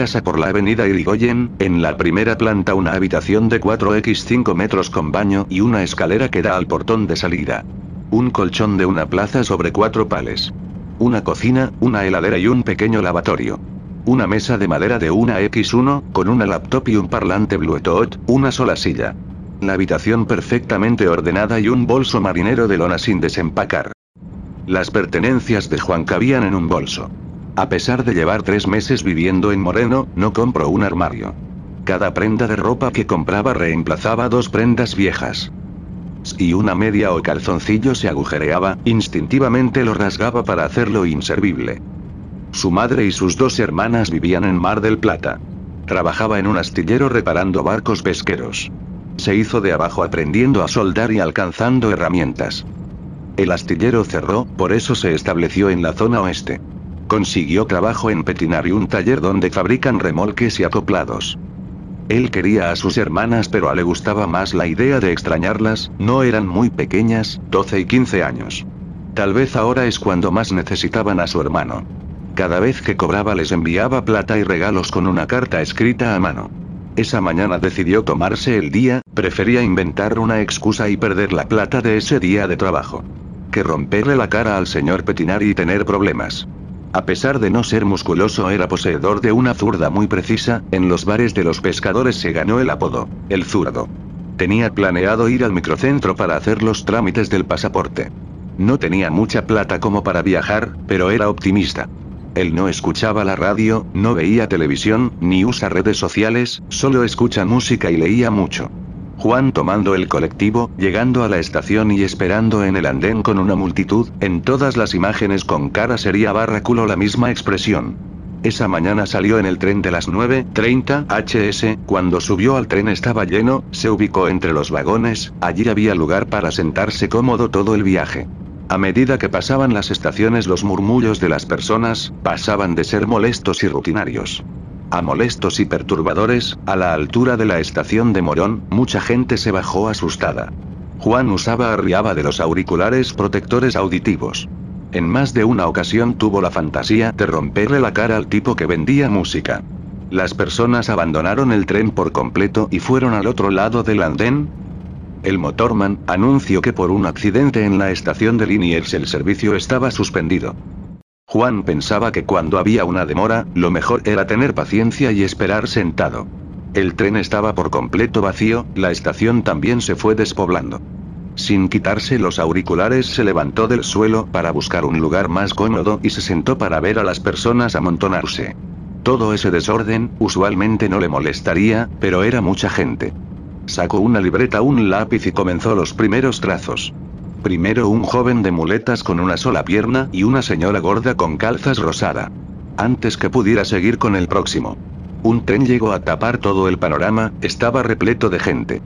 casa por la avenida Irigoyen, en la primera planta una habitación de 4x5 metros con baño y una escalera que da al portón de salida. Un colchón de una plaza sobre cuatro pales. Una cocina, una heladera y un pequeño lavatorio. Una mesa de madera de una X1, con una laptop y un parlante Bluetooth, una sola silla. La habitación perfectamente ordenada y un bolso marinero de lona sin desempacar. Las pertenencias de Juan cabían en un bolso. A pesar de llevar tres meses viviendo en Moreno, no compró un armario. Cada prenda de ropa que compraba reemplazaba dos prendas viejas. Si una media o calzoncillo se agujereaba, instintivamente lo rasgaba para hacerlo inservible. Su madre y sus dos hermanas vivían en Mar del Plata. Trabajaba en un astillero reparando barcos pesqueros. Se hizo de abajo aprendiendo a soldar y alcanzando herramientas. El astillero cerró, por eso se estableció en la zona oeste. Consiguió trabajo en Petinari, un taller donde fabrican remolques y acoplados. Él quería a sus hermanas pero a le gustaba más la idea de extrañarlas, no eran muy pequeñas, 12 y 15 años. Tal vez ahora es cuando más necesitaban a su hermano. Cada vez que cobraba les enviaba plata y regalos con una carta escrita a mano. Esa mañana decidió tomarse el día, prefería inventar una excusa y perder la plata de ese día de trabajo. Que romperle la cara al señor Petinari y tener problemas. A pesar de no ser musculoso era poseedor de una zurda muy precisa, en los bares de los pescadores se ganó el apodo, el zurdo. Tenía planeado ir al microcentro para hacer los trámites del pasaporte. No tenía mucha plata como para viajar, pero era optimista. Él no escuchaba la radio, no veía televisión, ni usa redes sociales, solo escucha música y leía mucho. Juan tomando el colectivo, llegando a la estación y esperando en el andén con una multitud, en todas las imágenes con cara sería barra culo la misma expresión. Esa mañana salió en el tren de las 9.30 HS, cuando subió al tren estaba lleno, se ubicó entre los vagones, allí había lugar para sentarse cómodo todo el viaje. A medida que pasaban las estaciones los murmullos de las personas, pasaban de ser molestos y rutinarios a molestos y perturbadores, a la altura de la estación de Morón, mucha gente se bajó asustada. Juan usaba arriaba de los auriculares protectores auditivos. En más de una ocasión tuvo la fantasía de romperle la cara al tipo que vendía música. Las personas abandonaron el tren por completo y fueron al otro lado del andén. El motorman anunció que por un accidente en la estación de Liniers el servicio estaba suspendido. Juan pensaba que cuando había una demora, lo mejor era tener paciencia y esperar sentado. El tren estaba por completo vacío, la estación también se fue despoblando. Sin quitarse los auriculares se levantó del suelo para buscar un lugar más cómodo y se sentó para ver a las personas amontonarse. Todo ese desorden, usualmente no le molestaría, pero era mucha gente. Sacó una libreta, un lápiz y comenzó los primeros trazos. Primero un joven de muletas con una sola pierna y una señora gorda con calzas rosada. Antes que pudiera seguir con el próximo. Un tren llegó a tapar todo el panorama, estaba repleto de gente.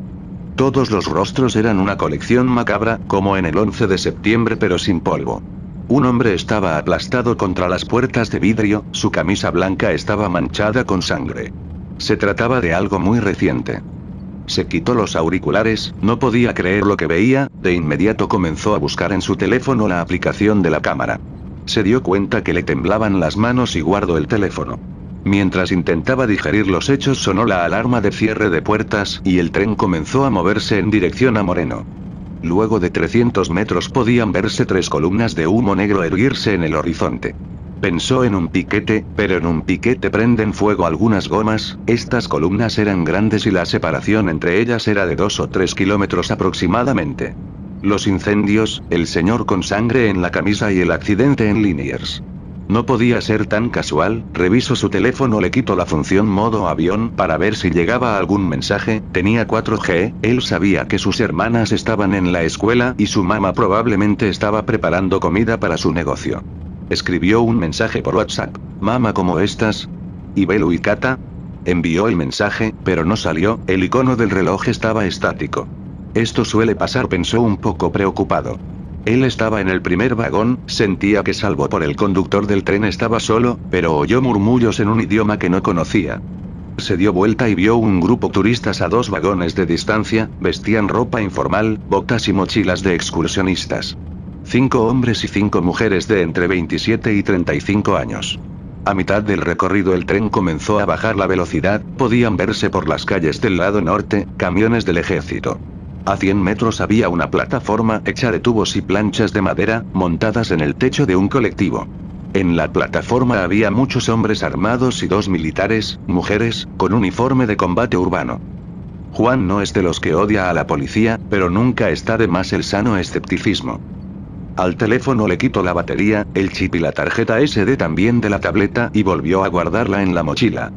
Todos los rostros eran una colección macabra, como en el 11 de septiembre pero sin polvo. Un hombre estaba aplastado contra las puertas de vidrio, su camisa blanca estaba manchada con sangre. Se trataba de algo muy reciente. Se quitó los auriculares, no podía creer lo que veía, de inmediato comenzó a buscar en su teléfono la aplicación de la cámara. Se dio cuenta que le temblaban las manos y guardó el teléfono. Mientras intentaba digerir los hechos sonó la alarma de cierre de puertas y el tren comenzó a moverse en dirección a Moreno. Luego de 300 metros podían verse tres columnas de humo negro erguirse en el horizonte. Pensó en un piquete, pero en un piquete prenden fuego algunas gomas, estas columnas eran grandes y la separación entre ellas era de dos o tres kilómetros aproximadamente. Los incendios, el señor con sangre en la camisa y el accidente en Liniers. No podía ser tan casual, revisó su teléfono, le quitó la función modo avión para ver si llegaba algún mensaje, tenía 4G, él sabía que sus hermanas estaban en la escuela y su mamá probablemente estaba preparando comida para su negocio. Escribió un mensaje por WhatsApp. Mama, ¿cómo estás? ¿Y Belu y Kata? Envió el mensaje, pero no salió, el icono del reloj estaba estático. Esto suele pasar, pensó un poco preocupado. Él estaba en el primer vagón, sentía que salvo por el conductor del tren estaba solo, pero oyó murmullos en un idioma que no conocía. Se dio vuelta y vio un grupo turistas a dos vagones de distancia, vestían ropa informal, botas y mochilas de excursionistas. Cinco hombres y cinco mujeres de entre 27 y 35 años. A mitad del recorrido el tren comenzó a bajar la velocidad, podían verse por las calles del lado norte, camiones del ejército. A 100 metros había una plataforma hecha de tubos y planchas de madera, montadas en el techo de un colectivo. En la plataforma había muchos hombres armados y dos militares, mujeres, con uniforme de combate urbano. Juan no es de los que odia a la policía, pero nunca está de más el sano escepticismo. Al teléfono le quito la batería, el chip y la tarjeta SD también de la tableta y volvió a guardarla en la mochila.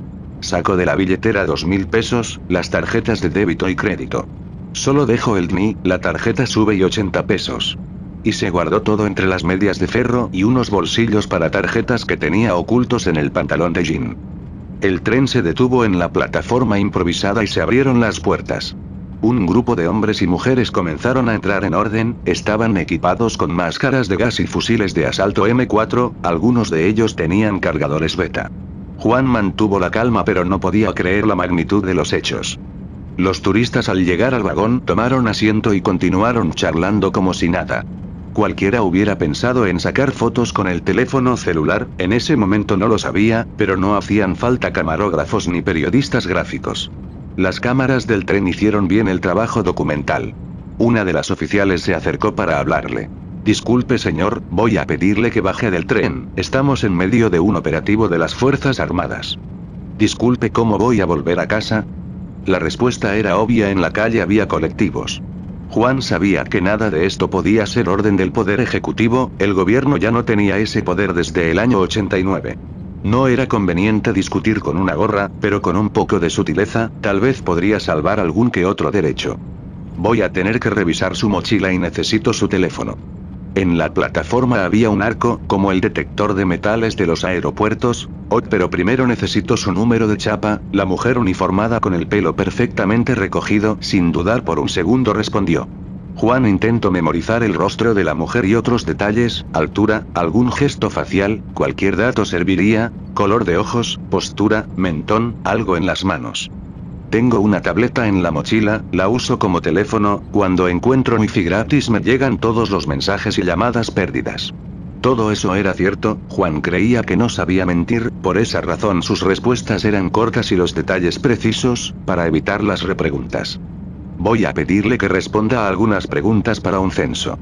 Saco de la billetera dos mil pesos, las tarjetas de débito y crédito. Solo dejo el DNI, la tarjeta sube y 80 pesos. Y se guardó todo entre las medias de ferro y unos bolsillos para tarjetas que tenía ocultos en el pantalón de jean. El tren se detuvo en la plataforma improvisada y se abrieron las puertas. Un grupo de hombres y mujeres comenzaron a entrar en orden, estaban equipados con máscaras de gas y fusiles de asalto M4, algunos de ellos tenían cargadores beta. Juan mantuvo la calma pero no podía creer la magnitud de los hechos. Los turistas al llegar al vagón tomaron asiento y continuaron charlando como si nada. Cualquiera hubiera pensado en sacar fotos con el teléfono celular, en ese momento no lo sabía, pero no hacían falta camarógrafos ni periodistas gráficos. Las cámaras del tren hicieron bien el trabajo documental. Una de las oficiales se acercó para hablarle. Disculpe señor, voy a pedirle que baje del tren, estamos en medio de un operativo de las Fuerzas Armadas. Disculpe, ¿cómo voy a volver a casa? La respuesta era obvia, en la calle había colectivos. Juan sabía que nada de esto podía ser orden del Poder Ejecutivo, el gobierno ya no tenía ese poder desde el año 89. No era conveniente discutir con una gorra, pero con un poco de sutileza, tal vez podría salvar algún que otro derecho. Voy a tener que revisar su mochila y necesito su teléfono. En la plataforma había un arco, como el detector de metales de los aeropuertos. Oh, pero primero necesito su número de chapa. La mujer uniformada con el pelo perfectamente recogido, sin dudar por un segundo respondió. Juan intentó memorizar el rostro de la mujer y otros detalles, altura, algún gesto facial, cualquier dato serviría, color de ojos, postura, mentón, algo en las manos. Tengo una tableta en la mochila, la uso como teléfono, cuando encuentro wifi gratis me llegan todos los mensajes y llamadas perdidas. Todo eso era cierto, Juan creía que no sabía mentir, por esa razón sus respuestas eran cortas y los detalles precisos, para evitar las repreguntas. Voy a pedirle que responda a algunas preguntas para un censo.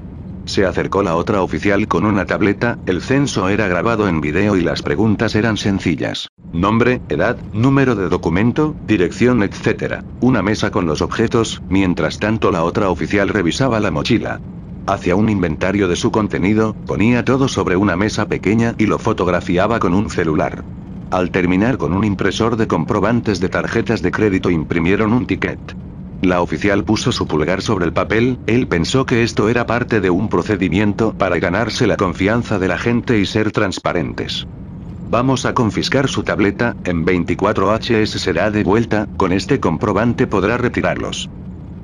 Se acercó la otra oficial con una tableta, el censo era grabado en video y las preguntas eran sencillas. Nombre, edad, número de documento, dirección, etc. Una mesa con los objetos, mientras tanto la otra oficial revisaba la mochila. Hacia un inventario de su contenido, ponía todo sobre una mesa pequeña y lo fotografiaba con un celular. Al terminar con un impresor de comprobantes de tarjetas de crédito imprimieron un ticket. La oficial puso su pulgar sobre el papel, él pensó que esto era parte de un procedimiento para ganarse la confianza de la gente y ser transparentes. Vamos a confiscar su tableta, en 24 HS será de vuelta, con este comprobante podrá retirarlos.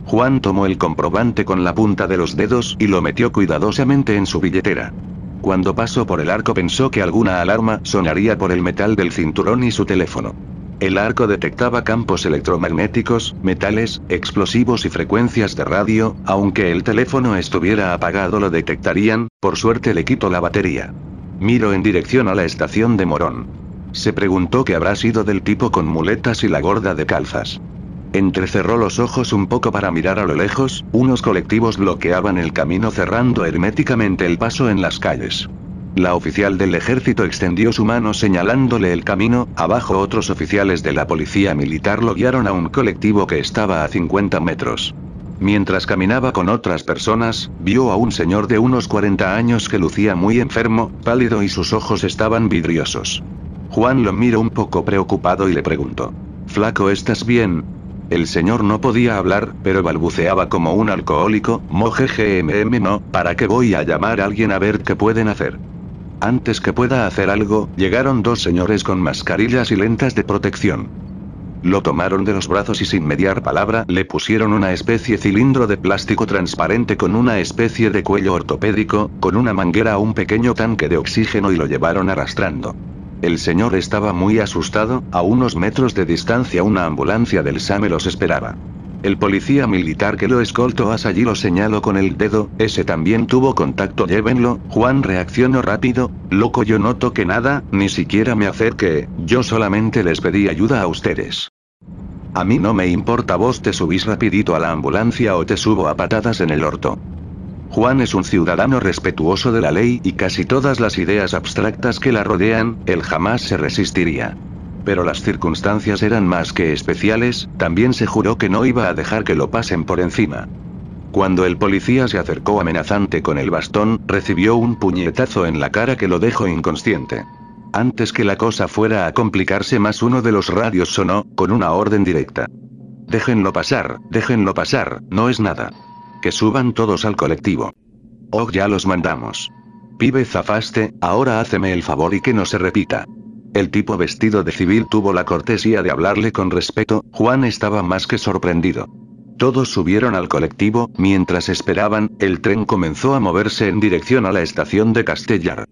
Juan tomó el comprobante con la punta de los dedos y lo metió cuidadosamente en su billetera. Cuando pasó por el arco pensó que alguna alarma sonaría por el metal del cinturón y su teléfono. El arco detectaba campos electromagnéticos, metales, explosivos y frecuencias de radio, aunque el teléfono estuviera apagado lo detectarían, por suerte le quito la batería. Miro en dirección a la estación de Morón. Se preguntó qué habrá sido del tipo con muletas y la gorda de calzas. Entrecerró los ojos un poco para mirar a lo lejos, unos colectivos bloqueaban el camino cerrando herméticamente el paso en las calles. La oficial del ejército extendió su mano señalándole el camino, abajo otros oficiales de la policía militar lo guiaron a un colectivo que estaba a 50 metros. Mientras caminaba con otras personas, vio a un señor de unos 40 años que lucía muy enfermo, pálido y sus ojos estaban vidriosos. Juan lo miró un poco preocupado y le preguntó. Flaco, ¿estás bien? El señor no podía hablar, pero balbuceaba como un alcohólico, moje GMM no, ¿para qué voy a llamar a alguien a ver qué pueden hacer? Antes que pueda hacer algo, llegaron dos señores con mascarillas y lentas de protección. Lo tomaron de los brazos y sin mediar palabra le pusieron una especie cilindro de plástico transparente con una especie de cuello ortopédico, con una manguera a un pequeño tanque de oxígeno y lo llevaron arrastrando. El señor estaba muy asustado, a unos metros de distancia una ambulancia del SAME los esperaba. El policía militar que lo escoltó a allí lo señaló con el dedo, ese también tuvo contacto, llévenlo, Juan reaccionó rápido, loco yo no toqué nada, ni siquiera me acerqué, yo solamente les pedí ayuda a ustedes. A mí no me importa vos te subís rapidito a la ambulancia o te subo a patadas en el orto. Juan es un ciudadano respetuoso de la ley y casi todas las ideas abstractas que la rodean, él jamás se resistiría. Pero las circunstancias eran más que especiales, también se juró que no iba a dejar que lo pasen por encima. Cuando el policía se acercó amenazante con el bastón, recibió un puñetazo en la cara que lo dejó inconsciente. Antes que la cosa fuera a complicarse más uno de los radios sonó, con una orden directa. Déjenlo pasar, déjenlo pasar, no es nada. Que suban todos al colectivo. Oh, ya los mandamos. Pibe zafaste, ahora háceme el favor y que no se repita. El tipo vestido de civil tuvo la cortesía de hablarle con respeto, Juan estaba más que sorprendido. Todos subieron al colectivo, mientras esperaban, el tren comenzó a moverse en dirección a la estación de Castellar.